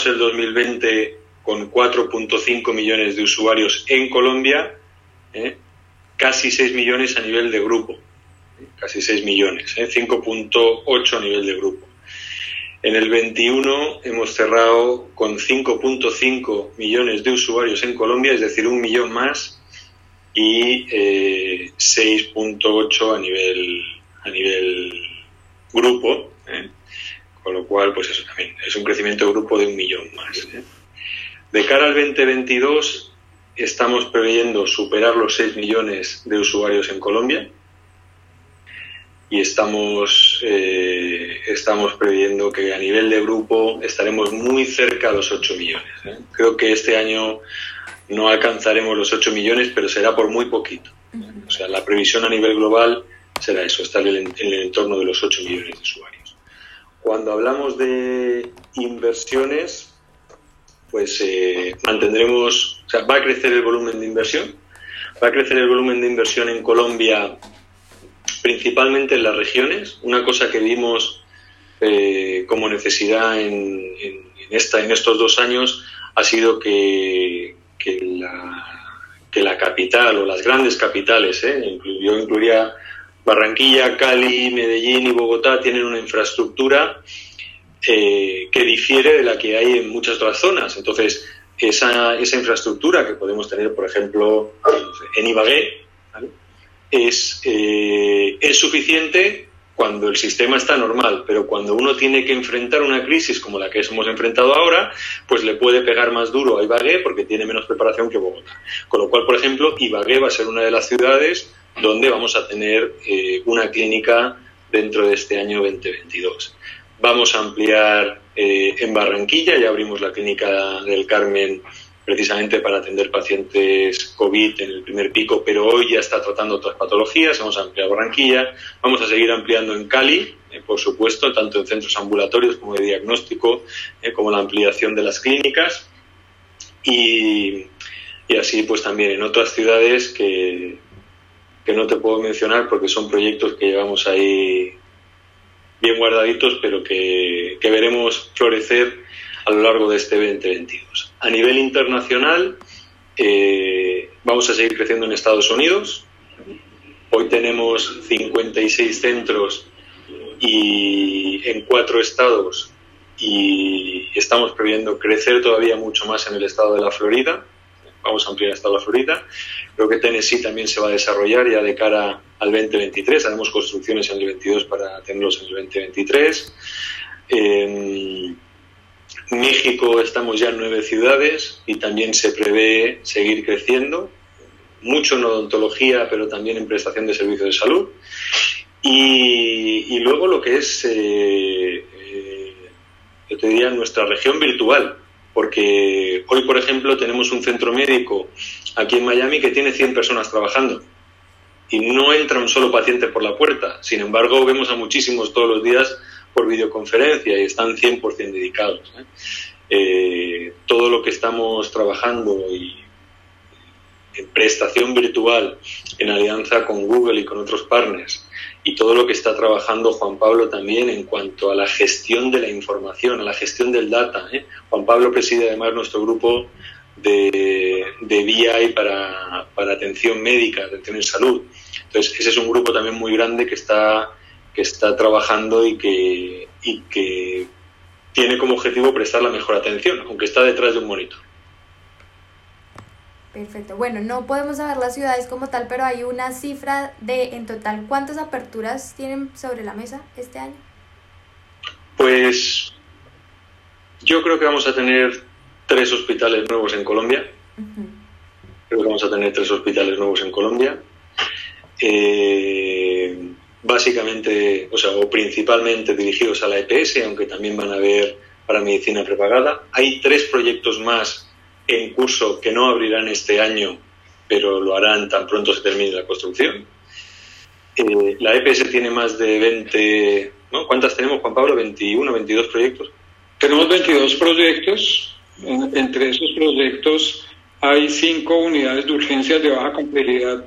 cerramos el 2020 con 4.5 millones de usuarios en Colombia, ¿eh? casi 6 millones a nivel de grupo, casi 6 millones, 5.8 a nivel de grupo. En el 21 hemos cerrado con 5.5 millones de usuarios en Colombia, es decir, un millón más, y 6.8 a nivel, a nivel grupo. Cual, pues eso también es un crecimiento de grupo de un millón más. ¿eh? De cara al 2022, estamos previendo superar los 6 millones de usuarios en Colombia y estamos, eh, estamos previendo que a nivel de grupo estaremos muy cerca a los 8 millones. ¿eh? Creo que este año no alcanzaremos los 8 millones, pero será por muy poquito. O sea, la previsión a nivel global será eso, estar en el entorno de los 8 millones de usuarios. Cuando hablamos de inversiones, pues eh, mantendremos, o sea, va a crecer el volumen de inversión, va a crecer el volumen de inversión en Colombia principalmente en las regiones. Una cosa que vimos eh, como necesidad en, esta, en estos dos años ha sido que, que la capital o las grandes capitales, eh, yo incluiría Barranquilla, Cali, Medellín y Bogotá, tienen una infraestructura eh, que difiere de la que hay en muchas otras zonas. Entonces, esa, esa infraestructura que podemos tener, por ejemplo, en Ibagué, es, eh, es suficiente cuando el sistema está normal, pero cuando uno tiene que enfrentar una crisis como la que hemos enfrentado ahora, pues le puede pegar más duro a Ibagué porque tiene menos preparación que Bogotá. Con lo cual, por ejemplo, Ibagué va a ser una de las ciudades donde vamos a tener eh, una clínica dentro de este año 2022. Vamos a ampliar eh, en Barranquilla, ya abrimos la clínica del Carmen precisamente para atender pacientes COVID en el primer pico, pero hoy ya está tratando otras patologías, vamos a ampliar Barranquilla, vamos a seguir ampliando en Cali, eh, por supuesto, tanto en centros ambulatorios como de diagnóstico, como la ampliación de las clínicas, y, así pues también en otras ciudades que, que no te puedo mencionar porque son proyectos que llevamos ahí bien guardaditos, pero que, que veremos florecer a lo largo de este 2022. A nivel internacional, eh, vamos a seguir creciendo en Estados Unidos. Hoy tenemos 56 centros y en cuatro estados y estamos previendo crecer todavía mucho más en el estado de la Florida. Vamos a ampliar de la Florida. Creo que Tennessee también se va a desarrollar ya de cara al 2023. Haremos construcciones en el 22 para tenerlos en el 2023. México estamos ya en nueve ciudades y también se prevé seguir creciendo, mucho en odontología, pero también en prestación de servicios de salud. Y, luego lo que es, eh, eh, yo te diría, nuestra región virtual, porque hoy, por ejemplo, tenemos un centro médico aquí en Miami que tiene 100 personas trabajando y no entra un solo paciente por la puerta. Sin embargo, vemos a muchísimos todos los días por videoconferencia y están 100% dedicados. ¿eh? Eh, todo lo que estamos trabajando y en prestación virtual en alianza con Google y con otros partners y todo lo que está trabajando Juan Pablo también en cuanto a la gestión de la información, a la gestión del data. ¿eh? Juan Pablo preside además nuestro grupo de, de BI para, para atención médica, atención en salud. Entonces, ese es un grupo también muy grande que está que está trabajando y que, y que tiene como objetivo prestar la mejor atención, aunque está detrás de un monitor. Perfecto. Bueno, no podemos saber las ciudades como tal, pero hay una cifra de en total cuántas aperturas tienen sobre la mesa este año. Pues yo creo que vamos a tener tres hospitales nuevos en Colombia. Creo que vamos a tener tres hospitales nuevos en Colombia. Eh, básicamente, o sea, o principalmente dirigidos a la EPS, aunque también van a haber para medicina prepagada. Hay tres proyectos más en curso que no abrirán este año, pero lo harán tan pronto se termine la construcción. Eh, la EPS tiene más de 20, ¿no? ¿Cuántas tenemos, Juan Pablo? ¿21, 22 proyectos? Tenemos 22 proyectos. Entre esos proyectos hay cinco unidades de urgencias de baja complejidad